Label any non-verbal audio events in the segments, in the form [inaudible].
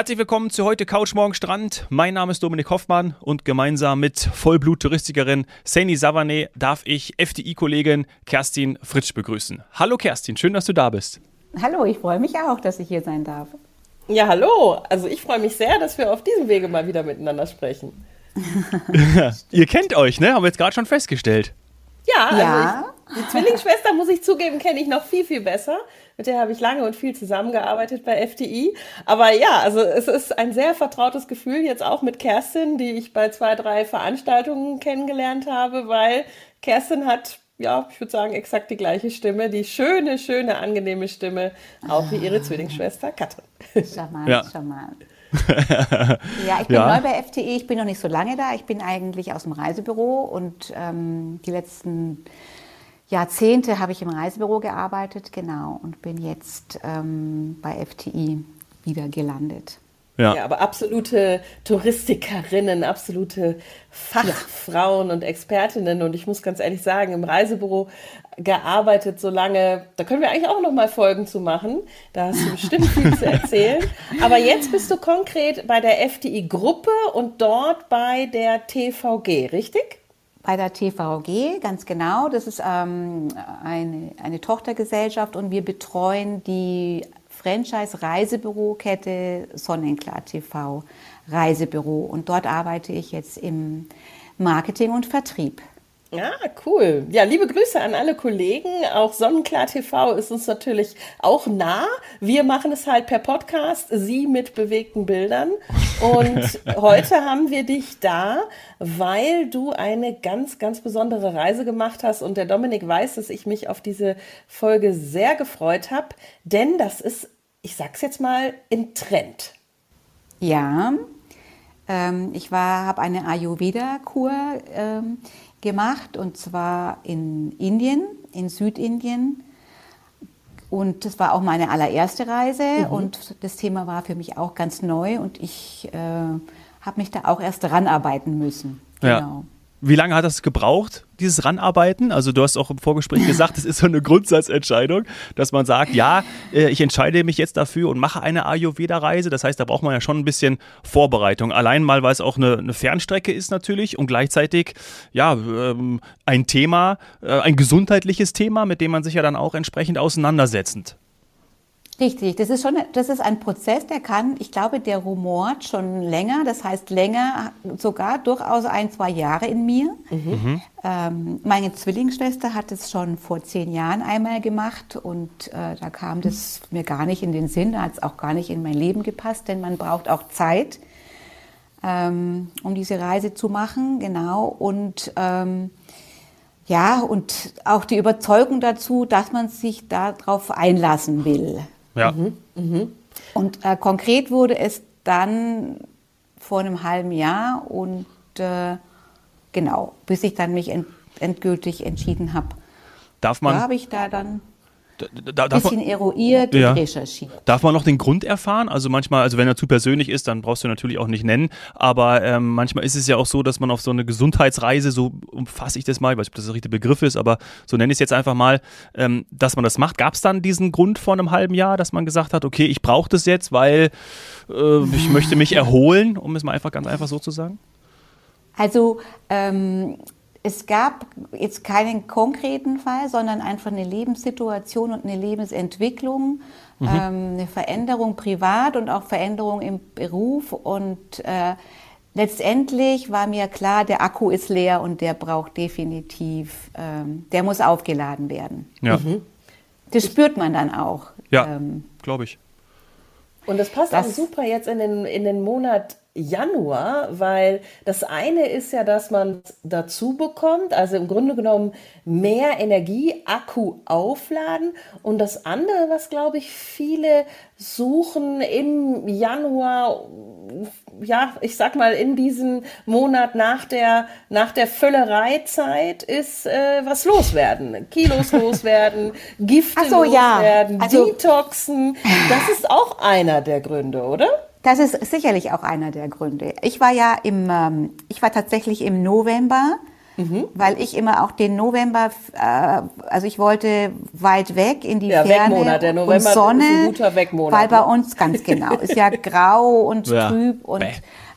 Herzlich willkommen zu heute Couch Morgen Strand. Mein Name ist Dominik Hoffmann und gemeinsam mit Vollblut-Touristikerin Saini Savane darf ich FDI-Kollegin Kerstin Fritsch begrüßen. Hallo Kerstin, schön, dass du da bist. Hallo, ich freue mich auch, dass ich hier sein darf. Ja, hallo. Also ich freue mich sehr, dass wir auf diesem Wege mal wieder miteinander sprechen. [laughs] Ihr kennt euch, ne? Haben wir jetzt gerade schon festgestellt. Ja, also ja. Ich, die Zwillingsschwester, muss ich zugeben, kenne ich noch viel, viel besser. Mit der habe ich lange und viel zusammengearbeitet bei FDI. Aber ja, also es ist ein sehr vertrautes Gefühl jetzt auch mit Kerstin, die ich bei zwei, drei Veranstaltungen kennengelernt habe, weil Kerstin hat ja, ich würde sagen, exakt die gleiche Stimme, die schöne, schöne, angenehme Stimme, auch wie ihre Zwillingsschwester Katrin. Charmant, ja. charmant. [laughs] ja, ich bin ja. neu bei FTE, ich bin noch nicht so lange da. Ich bin eigentlich aus dem Reisebüro und ähm, die letzten Jahrzehnte habe ich im Reisebüro gearbeitet, genau, und bin jetzt ähm, bei FTI wieder gelandet. Ja. ja. aber absolute Touristikerinnen, absolute Fachfrauen ja. und Expertinnen. Und ich muss ganz ehrlich sagen, im Reisebüro gearbeitet so lange, da können wir eigentlich auch noch mal Folgen zu machen. Da hast du bestimmt viel zu [laughs] erzählen. Aber jetzt bist du konkret bei der FDI-Gruppe und dort bei der TVG, richtig? Bei der TVG, ganz genau. Das ist ähm, eine, eine Tochtergesellschaft und wir betreuen die Franchise-Reisebürokette Sonnenklar TV Reisebüro. Und dort arbeite ich jetzt im Marketing und Vertrieb. Ja, cool. Ja, liebe Grüße an alle Kollegen. Auch Sonnenklar TV ist uns natürlich auch nah. Wir machen es halt per Podcast, Sie mit bewegten Bildern. Und [laughs] heute haben wir dich da, weil du eine ganz, ganz besondere Reise gemacht hast. Und der Dominik weiß, dass ich mich auf diese Folge sehr gefreut habe, denn das ist, ich sag's jetzt mal, in Trend. Ja, ähm, ich war, habe eine Ayurveda-Kur ähm, gemacht und zwar in Indien, in Südindien. Und das war auch meine allererste Reise mhm. und das Thema war für mich auch ganz neu und ich äh, habe mich da auch erst ranarbeiten müssen. Genau. Ja. Wie lange hat das gebraucht, dieses Ranarbeiten? Also du hast auch im Vorgespräch gesagt, es ist so eine Grundsatzentscheidung, dass man sagt, ja, äh, ich entscheide mich jetzt dafür und mache eine Ayurveda-Reise. Das heißt, da braucht man ja schon ein bisschen Vorbereitung. Allein mal, weil es auch eine, eine Fernstrecke ist natürlich und gleichzeitig ja ähm, ein Thema, äh, ein gesundheitliches Thema, mit dem man sich ja dann auch entsprechend auseinandersetzend Richtig, das ist schon, das ist ein Prozess, der kann, ich glaube, der rumort schon länger, das heißt länger, sogar durchaus ein, zwei Jahre in mir. Mhm. Ähm, meine Zwillingsschwester hat es schon vor zehn Jahren einmal gemacht und äh, da kam das mir gar nicht in den Sinn, da hat es auch gar nicht in mein Leben gepasst, denn man braucht auch Zeit, ähm, um diese Reise zu machen, genau. Und ähm, ja, und auch die Überzeugung dazu, dass man sich darauf einlassen will. Ja. Mhm. Mhm. Und äh, konkret wurde es dann vor einem halben Jahr und äh, genau, bis ich dann mich end endgültig entschieden habe. Darf man? Da habe ich da dann da, da, bisschen man, eruiert ja. und recherchiert. Darf man noch den Grund erfahren? Also manchmal, also wenn er zu persönlich ist, dann brauchst du natürlich auch nicht nennen. Aber ähm, manchmal ist es ja auch so, dass man auf so eine Gesundheitsreise, so umfasse ich das mal, ich weiß nicht, ob das der richtige Begriff ist, aber so nenne ich es jetzt einfach mal, ähm, dass man das macht. Gab es dann diesen Grund vor einem halben Jahr, dass man gesagt hat, okay, ich brauche das jetzt, weil äh, ich möchte mich erholen, um es mal einfach ganz einfach so zu sagen? Also ähm, es gab jetzt keinen konkreten Fall, sondern einfach eine Lebenssituation und eine Lebensentwicklung, mhm. ähm, eine Veränderung privat und auch Veränderung im Beruf. Und äh, letztendlich war mir klar, der Akku ist leer und der braucht definitiv, ähm, der muss aufgeladen werden. Ja. Mhm. Das spürt man dann auch. Ja, ähm, glaube ich. Und das passt das, auch super jetzt in den, in den Monat Januar, weil das eine ist ja, dass man dazu bekommt, also im Grunde genommen mehr Energie, Akku aufladen und das andere, was glaube ich viele suchen im Januar, ja, ich sag mal in diesem Monat nach der nach der Füllereizeit ist äh, was loswerden, Kilos [laughs] loswerden, Gifte so, loswerden, ja. also, Detoxen, das ist auch einer der Gründe, oder? Das ist sicherlich auch einer der Gründe. Ich war ja im, ähm, ich war tatsächlich im November mhm. weil ich immer auch den November, äh, also ich wollte weit weg in die ja, Ferne Wegmonat. Der November und Sonne, ist ein guter Wegmonat. weil bei uns ganz [laughs] genau ist ja grau und ja. trüb und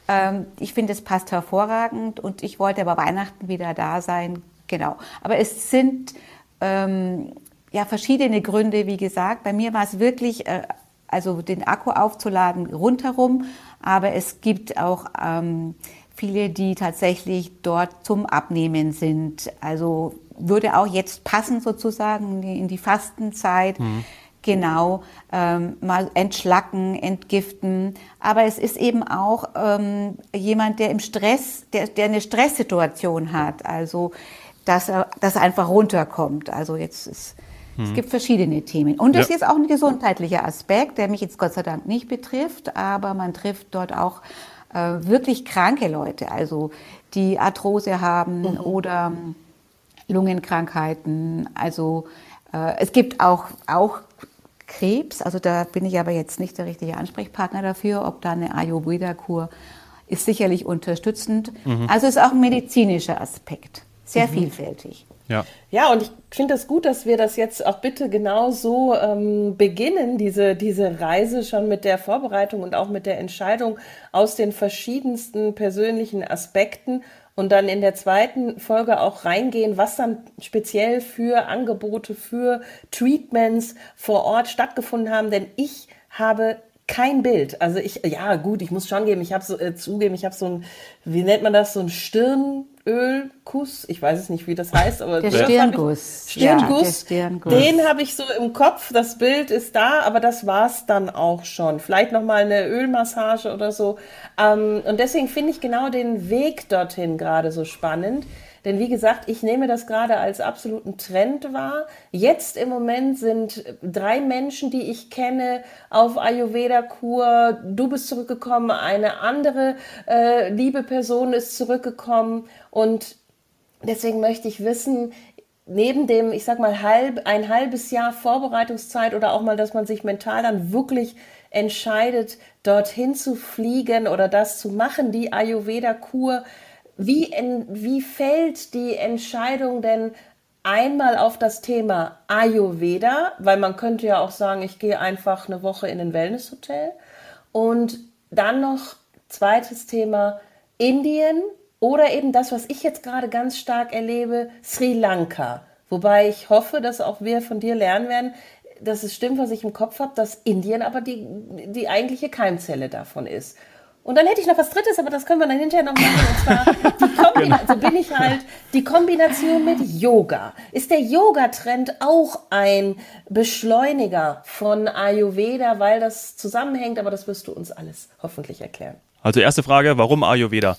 ähm, ich finde es passt hervorragend und ich wollte aber Weihnachten wieder da sein, genau. Aber es sind ähm, ja verschiedene Gründe, wie gesagt. Bei mir war es wirklich äh, also den Akku aufzuladen rundherum, aber es gibt auch ähm, viele, die tatsächlich dort zum Abnehmen sind. Also würde auch jetzt passen sozusagen in die Fastenzeit. Mhm. Genau, ähm, mal entschlacken, entgiften. Aber es ist eben auch ähm, jemand, der im Stress, der, der eine Stresssituation hat. Also, dass er, dass er einfach runterkommt. Also jetzt ist, es mhm. gibt verschiedene Themen. Und es ja. ist auch ein gesundheitlicher Aspekt, der mich jetzt Gott sei Dank nicht betrifft, aber man trifft dort auch äh, wirklich kranke Leute, also die Arthrose haben mhm. oder Lungenkrankheiten. Also äh, es gibt auch, auch Krebs, also da bin ich aber jetzt nicht der richtige Ansprechpartner dafür, ob da eine Ayurveda-Kur ist sicherlich unterstützend. Mhm. Also ist auch ein medizinischer Aspekt, sehr mhm. vielfältig. Ja. ja, und ich finde es das gut, dass wir das jetzt auch bitte genau so ähm, beginnen, diese, diese Reise schon mit der Vorbereitung und auch mit der Entscheidung aus den verschiedensten persönlichen Aspekten und dann in der zweiten Folge auch reingehen, was dann speziell für Angebote, für Treatments vor Ort stattgefunden haben. Denn ich habe kein Bild. Also ich, ja gut, ich muss schon geben, ich habe so äh, zugeben, ich habe so ein, wie nennt man das, so ein Stirnölkuss. Ich weiß es nicht, wie das heißt, aber der Stirnguss. Ich, Stirnguss. Ja, Stirnguss. Den habe ich so im Kopf. Das Bild ist da, aber das war's dann auch schon. Vielleicht noch mal eine Ölmassage oder so. Ähm, und deswegen finde ich genau den Weg dorthin gerade so spannend denn wie gesagt, ich nehme das gerade als absoluten Trend wahr. Jetzt im Moment sind drei Menschen, die ich kenne, auf Ayurveda-Kur. Du bist zurückgekommen, eine andere äh, liebe Person ist zurückgekommen. Und deswegen möchte ich wissen, neben dem, ich sag mal, halb, ein halbes Jahr Vorbereitungszeit oder auch mal, dass man sich mental dann wirklich entscheidet, dorthin zu fliegen oder das zu machen, die Ayurveda-Kur, wie, in, wie fällt die Entscheidung denn einmal auf das Thema Ayurveda, weil man könnte ja auch sagen, ich gehe einfach eine Woche in ein Wellnesshotel und dann noch zweites Thema Indien oder eben das, was ich jetzt gerade ganz stark erlebe, Sri Lanka. Wobei ich hoffe, dass auch wir von dir lernen werden, dass es stimmt, was ich im Kopf habe, dass Indien aber die, die eigentliche Keimzelle davon ist. Und dann hätte ich noch was Drittes, aber das können wir dann hinterher noch machen. Und zwar die [laughs] Kombination, also bin ich halt die Kombination mit Yoga. Ist der Yoga-Trend auch ein Beschleuniger von Ayurveda, weil das zusammenhängt? Aber das wirst du uns alles hoffentlich erklären. Also erste Frage, warum Ayurveda?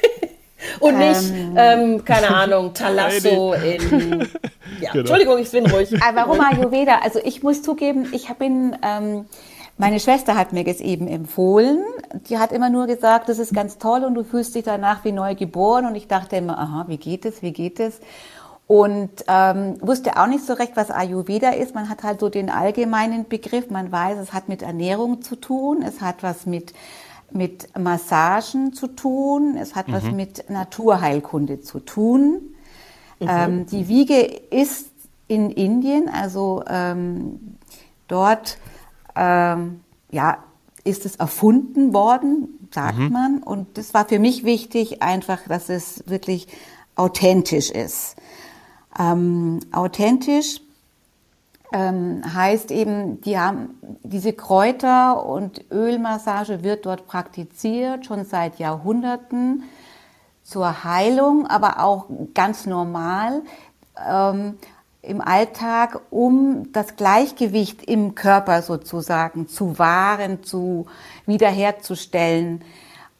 [laughs] Und nicht, ähm, ähm, keine Ahnung, Talasso [laughs] in. Ja, genau. Entschuldigung, ich bin ruhig. warum Ayurveda? Also ich muss zugeben, ich bin. Ähm, meine Schwester hat mir das eben empfohlen. Die hat immer nur gesagt, das ist ganz toll und du fühlst dich danach wie neu geboren. Und ich dachte immer, aha, wie geht es, wie geht es? Und ähm, wusste auch nicht so recht, was Ayurveda ist. Man hat halt so den allgemeinen Begriff. Man weiß, es hat mit Ernährung zu tun. Es hat was mit mit Massagen zu tun. Es hat mhm. was mit Naturheilkunde zu tun. Mhm. Ähm, die Wiege ist in Indien, also ähm, dort ähm, ja, ist es erfunden worden, sagt mhm. man. Und das war für mich wichtig, einfach, dass es wirklich authentisch ist. Ähm, authentisch ähm, heißt eben, die haben diese Kräuter- und Ölmassage wird dort praktiziert, schon seit Jahrhunderten zur Heilung, aber auch ganz normal. Ähm, im Alltag, um das Gleichgewicht im Körper sozusagen zu wahren, zu wiederherzustellen.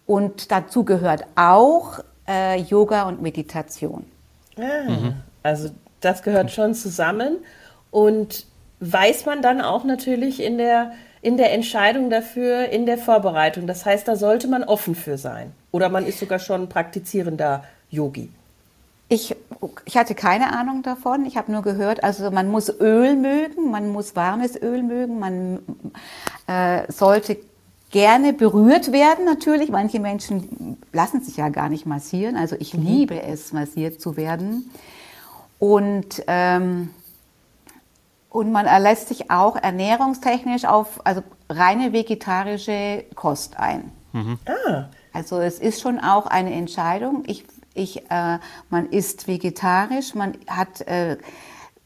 Und dazu gehört auch äh, Yoga und Meditation. Ah. Also das gehört schon zusammen. Und weiß man dann auch natürlich in der, in der Entscheidung dafür, in der Vorbereitung. Das heißt, da sollte man offen für sein. Oder man ist sogar schon praktizierender Yogi. Ich, ich hatte keine Ahnung davon. Ich habe nur gehört, also man muss Öl mögen, man muss warmes Öl mögen, man äh, sollte gerne berührt werden natürlich. Manche Menschen lassen sich ja gar nicht massieren. Also ich mhm. liebe es, massiert zu werden. Und, ähm, und man lässt sich auch ernährungstechnisch auf also reine vegetarische Kost ein. Mhm. Ah. Also es ist schon auch eine Entscheidung. Ich, ich, äh, man isst vegetarisch, man hat, äh,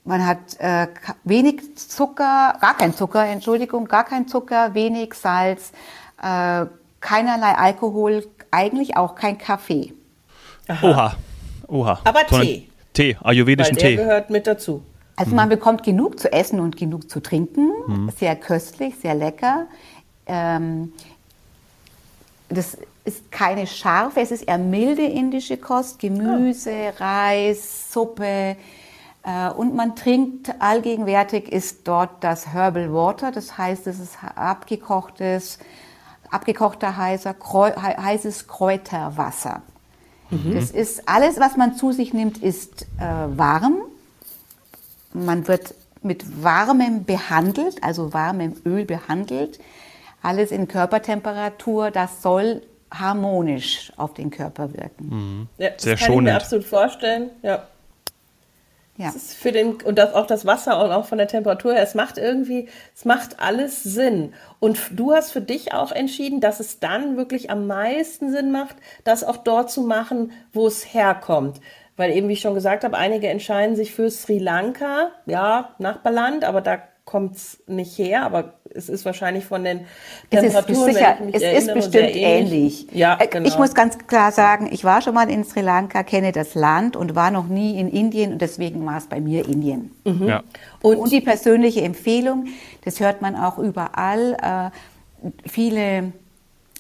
man hat äh, wenig Zucker, gar kein Zucker, Entschuldigung, gar kein Zucker, wenig Salz, äh, keinerlei Alkohol, eigentlich auch kein Kaffee. Aha. Oha, oha. Aber Tee. Tee, ayurvedischen Weil der Tee. gehört mit dazu. Also man bekommt genug zu essen und genug zu trinken. Mhm. Sehr köstlich, sehr lecker. Ähm, das ist keine scharfe, es ist eher milde indische Kost. Gemüse, oh. Reis, Suppe. Äh, und man trinkt, allgegenwärtig ist dort das Herbal Water. Das heißt, es ist abgekochtes, abgekochter heißer, heißes Kräuterwasser. Mhm. Das ist alles, was man zu sich nimmt, ist äh, warm. Man wird mit warmem behandelt, also warmem Öl behandelt. Alles in Körpertemperatur. Das soll harmonisch auf den Körper wirken. Mhm. Ja, das Sehr kann schonend. ich mir absolut vorstellen. Ja. Ja. Das ist für den, und das, auch das Wasser und auch von der Temperatur her, es macht irgendwie, es macht alles Sinn. Und du hast für dich auch entschieden, dass es dann wirklich am meisten Sinn macht, das auch dort zu machen, wo es herkommt. Weil eben, wie ich schon gesagt habe, einige entscheiden sich für Sri Lanka, ja, Nachbarland, aber da kommt es nicht her, aber es ist wahrscheinlich von den Temperaturen, es ist, sicher, es ist bestimmt ähnlich. Ja, äh, genau. Ich muss ganz klar sagen, ich war schon mal in Sri Lanka, kenne das Land und war noch nie in Indien und deswegen war es bei mir Indien. Mhm. Ja. Und, und, die persönliche Empfehlung, das hört man auch überall. Äh, viele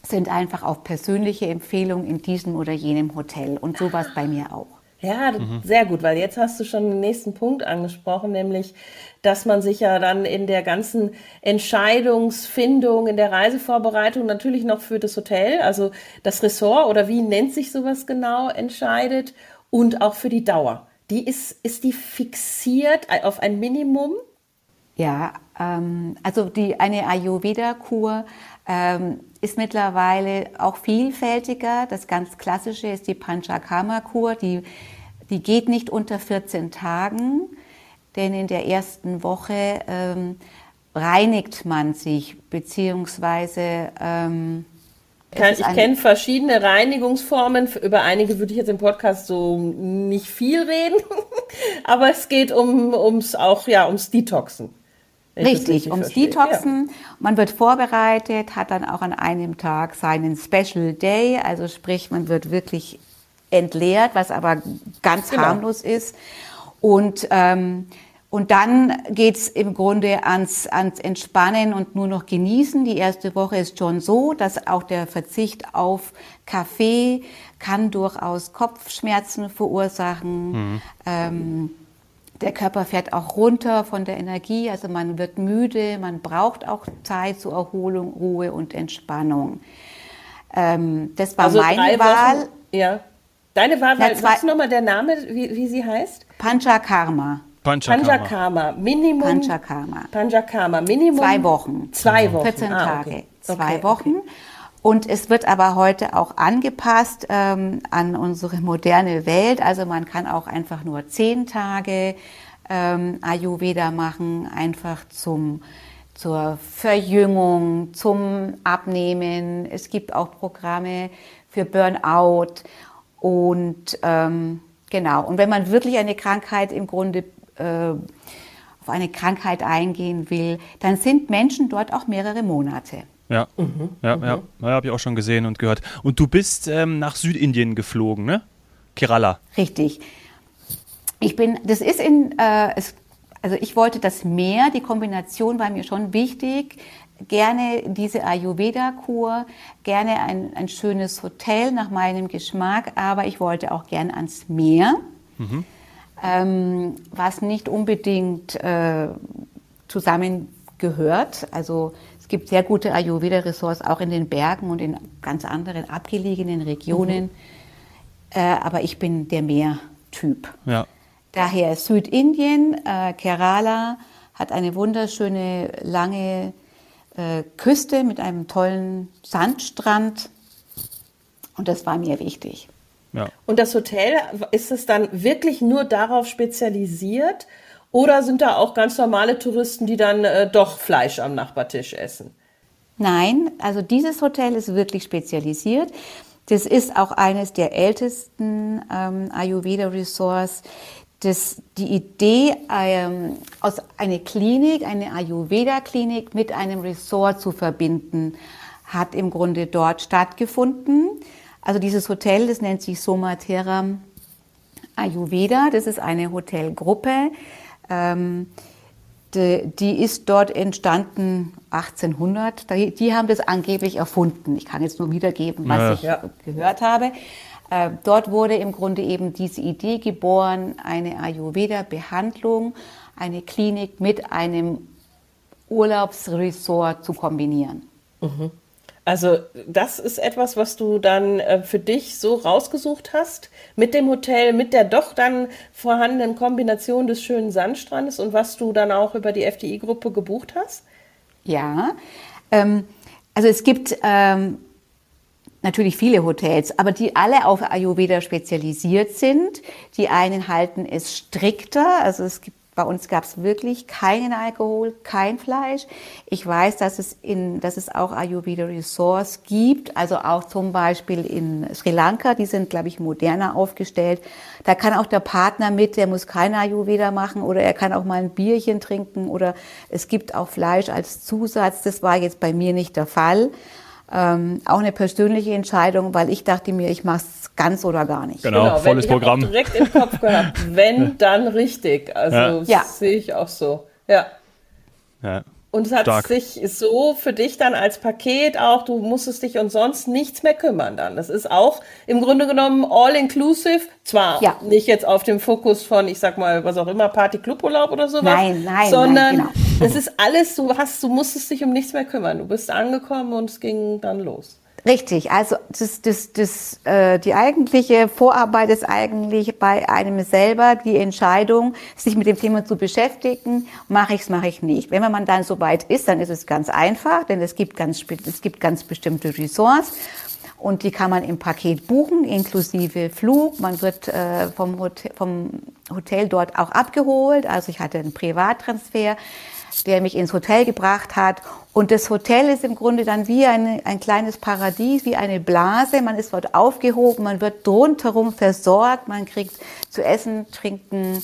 sind einfach auf persönliche Empfehlung in diesem oder jenem Hotel und so war es bei mir auch. Ja, mhm. sehr gut, weil jetzt hast du schon den nächsten Punkt angesprochen, nämlich, dass man sich ja dann in der ganzen Entscheidungsfindung, in der Reisevorbereitung natürlich noch für das Hotel, also das Ressort oder wie nennt sich sowas genau, entscheidet und auch für die Dauer. Die ist, ist die fixiert auf ein Minimum? Ja, ähm, also die, eine Ayurveda-Kur ähm, ist mittlerweile auch vielfältiger. Das ganz klassische ist die Panchakarma-Kur, die, die geht nicht unter 14 Tagen, denn in der ersten Woche ähm, reinigt man sich, beziehungsweise ähm, ich kenne verschiedene Reinigungsformen. Über einige würde ich jetzt im Podcast so nicht viel reden, [laughs] aber es geht um ums auch ja ums Detoxen. Richtig, ums verstehe. Detoxen. Ja. Man wird vorbereitet, hat dann auch an einem Tag seinen Special Day, also sprich, man wird wirklich entleert, was aber ganz genau. harmlos ist. Und, ähm, und dann geht's im Grunde ans, ans Entspannen und nur noch genießen. Die erste Woche ist schon so, dass auch der Verzicht auf Kaffee kann durchaus Kopfschmerzen verursachen. Mhm. Ähm, der Körper fährt auch runter von der Energie, also man wird müde, man braucht auch Zeit zur Erholung, Ruhe und Entspannung. Ähm, das war also meine Wahl. Wochen, ja. Deine Wahl, weil, was nochmal der Name, wie, wie sie heißt? Panchakarma. Panchakarma. Panchakarma. Minimum. Panchakarma. Panchakarma. Minimum. Zwei Wochen. Zwei Wochen. 14 ah, Tage. Okay. Zwei okay, Wochen. Okay. Und es wird aber heute auch angepasst ähm, an unsere moderne Welt. Also man kann auch einfach nur zehn Tage ähm, Ayurveda machen, einfach zum zur Verjüngung, zum Abnehmen. Es gibt auch Programme für Burnout und ähm, genau. Und wenn man wirklich eine Krankheit im Grunde äh, auf eine Krankheit eingehen will, dann sind Menschen dort auch mehrere Monate. Ja, mhm. ja, mhm. ja, ja habe ich auch schon gesehen und gehört. Und du bist ähm, nach Südindien geflogen, ne? Kerala. Richtig. Ich bin, das ist in, äh, es, also ich wollte das Meer, die Kombination war mir schon wichtig. Gerne diese Ayurveda-Kur, gerne ein, ein schönes Hotel nach meinem Geschmack, aber ich wollte auch gern ans Meer, mhm. ähm, was nicht unbedingt äh, zusammengehört. Also gibt sehr gute Ayurveda-Ressorts auch in den Bergen und in ganz anderen abgelegenen Regionen. Mhm. Äh, aber ich bin der Meertyp. Ja. Daher Südindien, äh, Kerala hat eine wunderschöne lange äh, Küste mit einem tollen Sandstrand. Und das war mir wichtig. Ja. Und das Hotel, ist es dann wirklich nur darauf spezialisiert? Oder sind da auch ganz normale Touristen, die dann äh, doch Fleisch am Nachbartisch essen? Nein, also dieses Hotel ist wirklich spezialisiert. Das ist auch eines der ältesten ähm, Ayurveda-Resorts. die Idee, ähm, aus einer Klinik, eine Ayurveda-Klinik mit einem Resort zu verbinden, hat im Grunde dort stattgefunden. Also dieses Hotel, das nennt sich Somatera Ayurveda. Das ist eine Hotelgruppe. Ähm, die, die, ist dort entstanden 1800. Die, die, haben das angeblich erfunden. Ich kann jetzt nur wiedergeben, was ja. ich ja. gehört habe. Äh, dort wurde im Grunde eben diese Idee geboren, eine Ayurveda-Behandlung, eine Klinik mit einem Urlaubsresort zu kombinieren. Mhm. Also das ist etwas, was du dann äh, für dich so rausgesucht hast mit dem Hotel, mit der doch dann vorhandenen Kombination des schönen Sandstrandes und was du dann auch über die FDI-Gruppe gebucht hast? Ja, ähm, also es gibt ähm, natürlich viele Hotels, aber die alle auf Ayurveda spezialisiert sind. Die einen halten es strikter, also es gibt bei uns gab es wirklich keinen Alkohol, kein Fleisch. Ich weiß, dass es, in, dass es auch Ayurveda Resorts gibt, also auch zum Beispiel in Sri Lanka, die sind, glaube ich, moderner aufgestellt. Da kann auch der Partner mit, der muss keine Ayurveda machen oder er kann auch mal ein Bierchen trinken oder es gibt auch Fleisch als Zusatz. Das war jetzt bei mir nicht der Fall. Ähm, auch eine persönliche Entscheidung, weil ich dachte mir, ich mache es ganz oder gar nicht. Genau, genau volles ich Programm. direkt im Kopf gehabt, [laughs] wenn, dann richtig. Also ja. sehe ich auch so. Ja. ja. Und es hat Stark. sich so für dich dann als Paket auch, du musstest dich und sonst nichts mehr kümmern dann. Das ist auch im Grunde genommen all inclusive, zwar ja. nicht jetzt auf dem Fokus von, ich sag mal, was auch immer, Party Cluburlaub oder sowas. Nein, nein, sondern nein, genau. das ist alles, du hast, du musstest dich um nichts mehr kümmern. Du bist angekommen und es ging dann los. Richtig, also das, das, das, äh, die eigentliche Vorarbeit ist eigentlich bei einem selber die Entscheidung, sich mit dem Thema zu beschäftigen, mache ich es, mache ich nicht. Wenn man dann so weit ist, dann ist es ganz einfach, denn es gibt ganz, es gibt ganz bestimmte Ressorts und die kann man im Paket buchen, inklusive Flug. Man wird äh, vom, Hotel, vom Hotel dort auch abgeholt, also ich hatte einen Privattransfer der mich ins Hotel gebracht hat. Und das Hotel ist im Grunde dann wie eine, ein kleines Paradies, wie eine Blase. Man ist dort aufgehoben, man wird rundherum versorgt, man kriegt zu essen, trinken,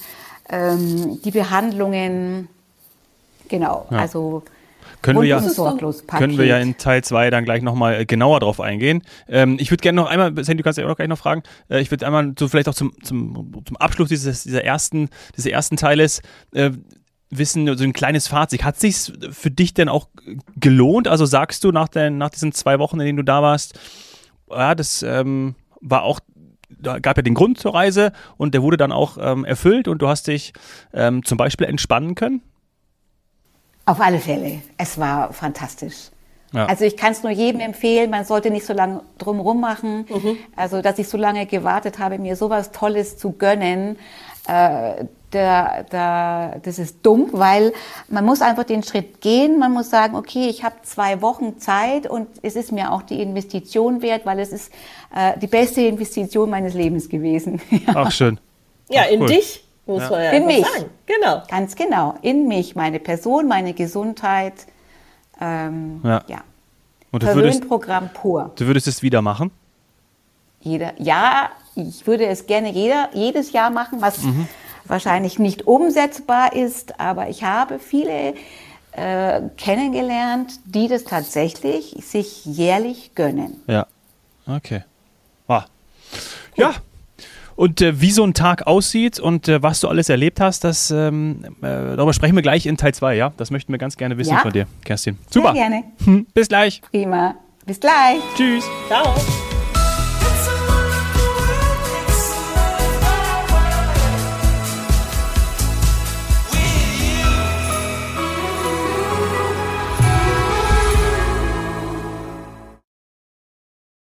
ähm, die Behandlungen. Genau, ja. also können wir, ja, können wir ja in Teil 2 dann gleich nochmal äh, genauer drauf eingehen. Ähm, ich würde gerne noch einmal, Sandy, du kannst ja auch gleich noch fragen, äh, ich würde einmal so vielleicht auch zum, zum, zum Abschluss dieses, dieser ersten, dieses ersten Teiles, äh, wissen, so ein kleines Fazit. Hat sich für dich denn auch gelohnt? Also sagst du nach, den, nach diesen zwei Wochen, in denen du da warst, ja, das ähm, war auch, da gab ja den Grund zur Reise und der wurde dann auch ähm, erfüllt und du hast dich ähm, zum Beispiel entspannen können? Auf alle Fälle. Es war fantastisch. Ja. Also ich kann es nur jedem empfehlen, man sollte nicht so lange drumherum machen. Mhm. Also dass ich so lange gewartet habe, mir sowas Tolles zu gönnen, äh, der, der, das ist dumm, weil man muss einfach den Schritt gehen. Man muss sagen, okay, ich habe zwei Wochen Zeit und es ist mir auch die Investition wert, weil es ist äh, die beste Investition meines Lebens gewesen. [laughs] Ach schön. Ja, Ach, in cool. dich muss ja. man ja in mich. sagen. Genau. Ganz genau. In mich, meine Person, meine Gesundheit. Ähm, ja. ja. Und du würdest, Programm pur. Du würdest es wieder machen? Jeder, ja, ich würde es gerne jeder, jedes Jahr machen, was mhm wahrscheinlich nicht umsetzbar ist, aber ich habe viele äh, kennengelernt, die das tatsächlich sich jährlich gönnen. Ja, okay. Ah. Ja, und äh, wie so ein Tag aussieht und äh, was du alles erlebt hast, das, ähm, äh, darüber sprechen wir gleich in Teil 2, ja? Das möchten wir ganz gerne wissen ja. von dir, Kerstin. Super. Sehr gerne. Hm, bis gleich. Prima. Bis gleich. Tschüss. Ciao.